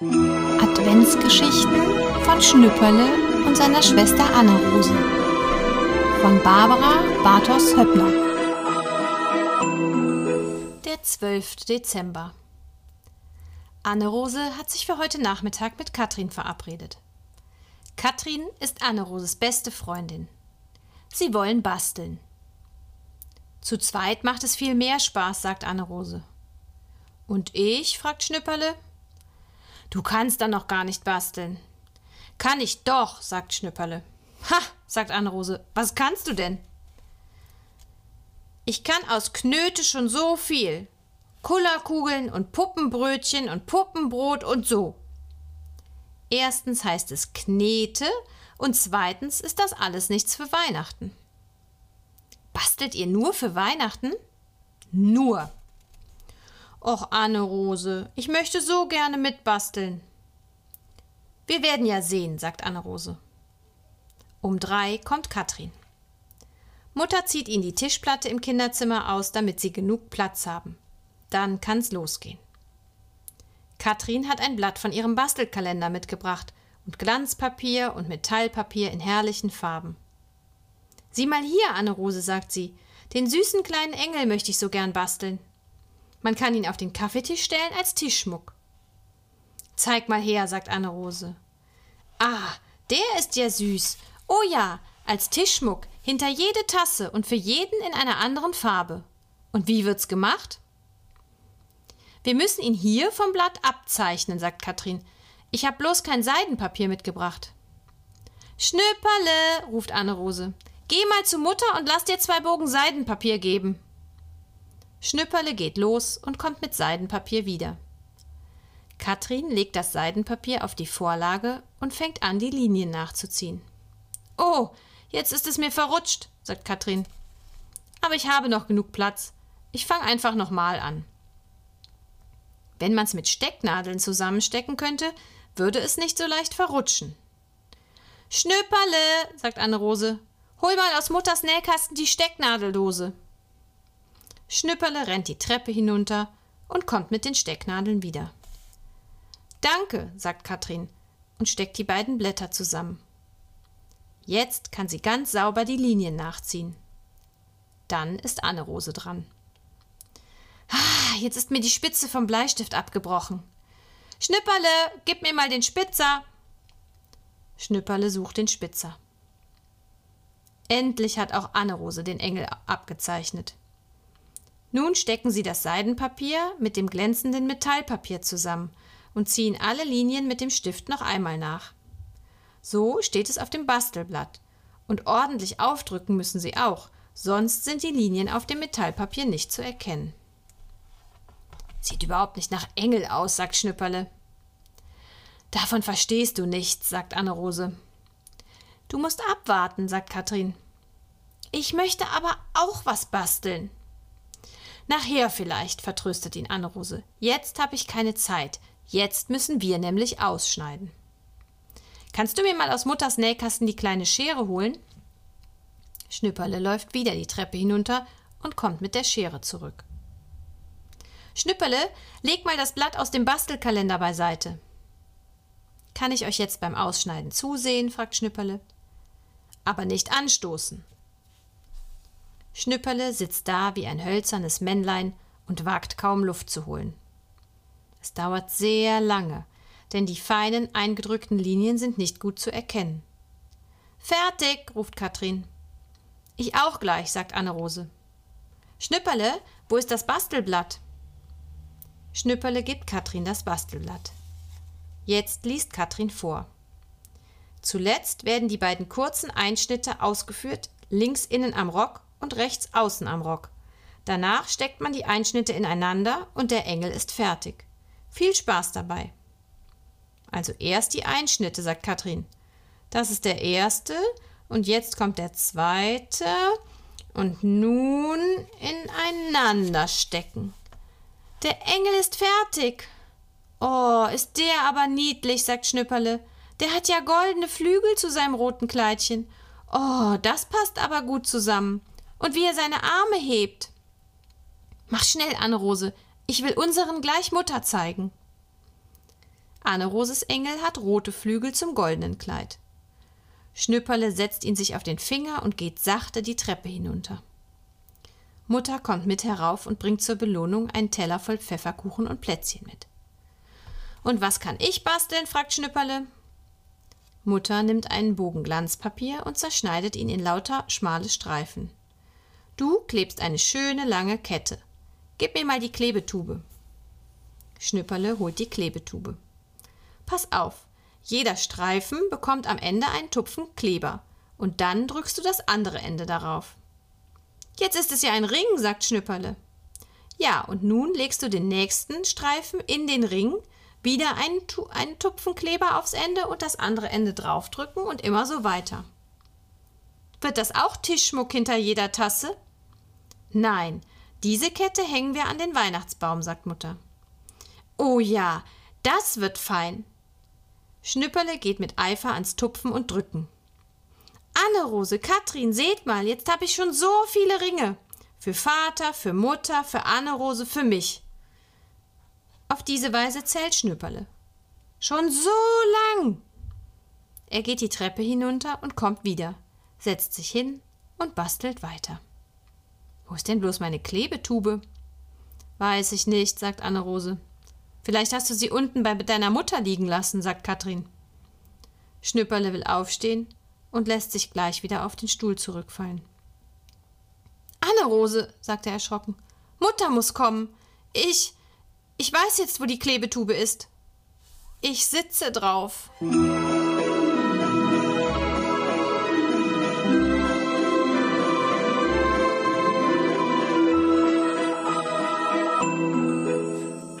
Adventsgeschichten von Schnüpperle und seiner Schwester Anne-Rose von Barbara Bartos Höppner. Der 12. Dezember. Anne-Rose hat sich für heute Nachmittag mit Katrin verabredet. Katrin ist Anne-Roses beste Freundin. Sie wollen basteln. Zu zweit macht es viel mehr Spaß, sagt Anne-Rose. Und ich? fragt Schnüpperle. Du kannst dann noch gar nicht basteln. Kann ich doch, sagt Schnüpperle. Ha, sagt Anne-Rose. Was kannst du denn? Ich kann aus Knöte schon so viel. Kullerkugeln und Puppenbrötchen und Puppenbrot und so. Erstens heißt es Knete und zweitens ist das alles nichts für Weihnachten. Bastelt ihr nur für Weihnachten? Nur. Och, Anne-Rose, ich möchte so gerne mitbasteln. Wir werden ja sehen, sagt Anne-Rose. Um drei kommt Katrin. Mutter zieht ihnen die Tischplatte im Kinderzimmer aus, damit sie genug Platz haben. Dann kann's losgehen. Katrin hat ein Blatt von ihrem Bastelkalender mitgebracht und Glanzpapier und Metallpapier in herrlichen Farben. Sieh mal hier, Anne-Rose, sagt sie, den süßen kleinen Engel möchte ich so gern basteln. Man kann ihn auf den Kaffeetisch stellen als Tischschmuck. Zeig mal her, sagt Anne-Rose. Ah, der ist ja süß. Oh ja, als Tischschmuck, hinter jede Tasse und für jeden in einer anderen Farbe. Und wie wird's gemacht? Wir müssen ihn hier vom Blatt abzeichnen, sagt Katrin. Ich habe bloß kein Seidenpapier mitgebracht. Schnüpperle, ruft Anne-Rose. Geh mal zu Mutter und lass dir zwei Bogen Seidenpapier geben. Schnüpperle geht los und kommt mit Seidenpapier wieder. Katrin legt das Seidenpapier auf die Vorlage und fängt an, die Linien nachzuziehen. Oh, jetzt ist es mir verrutscht, sagt Katrin. Aber ich habe noch genug Platz. Ich fange einfach nochmal an. Wenn man's mit Stecknadeln zusammenstecken könnte, würde es nicht so leicht verrutschen. Schnüpperle, sagt Anne-Rose, hol mal aus Mutters Nähkasten die Stecknadeldose. Schnüpperle rennt die Treppe hinunter und kommt mit den Stecknadeln wieder. Danke, sagt Katrin und steckt die beiden Blätter zusammen. Jetzt kann sie ganz sauber die Linien nachziehen. Dann ist Anne-Rose dran. Ah, jetzt ist mir die Spitze vom Bleistift abgebrochen. Schnipperle, gib mir mal den Spitzer. Schnipperle sucht den Spitzer. Endlich hat auch Anne-Rose den Engel abgezeichnet. Nun stecken sie das Seidenpapier mit dem glänzenden Metallpapier zusammen und ziehen alle Linien mit dem Stift noch einmal nach. So steht es auf dem Bastelblatt. Und ordentlich aufdrücken müssen sie auch, sonst sind die Linien auf dem Metallpapier nicht zu erkennen. Sieht überhaupt nicht nach Engel aus, sagt Schnüpperle. Davon verstehst du nichts, sagt Anne-Rose. Du musst abwarten, sagt Katrin. Ich möchte aber auch was basteln. Nachher vielleicht, vertröstet ihn Anne-Rose. Jetzt habe ich keine Zeit. Jetzt müssen wir nämlich ausschneiden. Kannst du mir mal aus Mutters Nähkasten die kleine Schere holen? Schnüpperle läuft wieder die Treppe hinunter und kommt mit der Schere zurück. Schnüpperle, leg mal das Blatt aus dem Bastelkalender beiseite. Kann ich euch jetzt beim Ausschneiden zusehen? fragt Schnüpperle. Aber nicht anstoßen. Schnüpperle sitzt da wie ein hölzernes Männlein und wagt kaum Luft zu holen. Es dauert sehr lange, denn die feinen, eingedrückten Linien sind nicht gut zu erkennen. Fertig, ruft Katrin. Ich auch gleich, sagt Anne-Rose. Schnüpperle, wo ist das Bastelblatt? Schnüpperle gibt Katrin das Bastelblatt. Jetzt liest Katrin vor. Zuletzt werden die beiden kurzen Einschnitte ausgeführt, links innen am Rock und rechts außen am Rock. Danach steckt man die Einschnitte ineinander und der Engel ist fertig. Viel Spaß dabei. Also erst die Einschnitte, sagt Katrin. Das ist der erste und jetzt kommt der zweite und nun ineinander stecken. Der Engel ist fertig. Oh, ist der aber niedlich, sagt Schnüpperle. Der hat ja goldene Flügel zu seinem roten Kleidchen. Oh, das passt aber gut zusammen. Und wie er seine Arme hebt. Mach schnell, Anne-Rose. Ich will unseren gleich Mutter zeigen. Anne-Roses Engel hat rote Flügel zum goldenen Kleid. Schnüpperle setzt ihn sich auf den Finger und geht sachte die Treppe hinunter. Mutter kommt mit herauf und bringt zur Belohnung einen Teller voll Pfefferkuchen und Plätzchen mit. Und was kann ich basteln? fragt Schnüpperle. Mutter nimmt einen Bogen Glanzpapier und zerschneidet ihn in lauter schmale Streifen. Du klebst eine schöne lange Kette. Gib mir mal die Klebetube. Schnüpperle holt die Klebetube. Pass auf, jeder Streifen bekommt am Ende einen Tupfen Kleber und dann drückst du das andere Ende darauf. Jetzt ist es ja ein Ring, sagt Schnüpperle. Ja, und nun legst du den nächsten Streifen in den Ring, wieder einen, einen Tupfen Kleber aufs Ende und das andere Ende draufdrücken und immer so weiter. Wird das auch Tischschmuck hinter jeder Tasse? Nein, diese Kette hängen wir an den Weihnachtsbaum, sagt Mutter. Oh ja, das wird fein. Schnüpperle geht mit Eifer ans Tupfen und Drücken. Anne-Rose, Katrin, seht mal, jetzt habe ich schon so viele Ringe. Für Vater, für Mutter, für Anne-Rose, für mich. Auf diese Weise zählt Schnüpperle. Schon so lang. Er geht die Treppe hinunter und kommt wieder, setzt sich hin und bastelt weiter. Wo ist denn bloß meine Klebetube? Weiß ich nicht, sagt Anne-Rose. Vielleicht hast du sie unten bei deiner Mutter liegen lassen, sagt Katrin. Schnüpperle will aufstehen und lässt sich gleich wieder auf den Stuhl zurückfallen. Anne-Rose, sagt er erschrocken. Mutter muss kommen. Ich. Ich weiß jetzt, wo die Klebetube ist. Ich sitze drauf.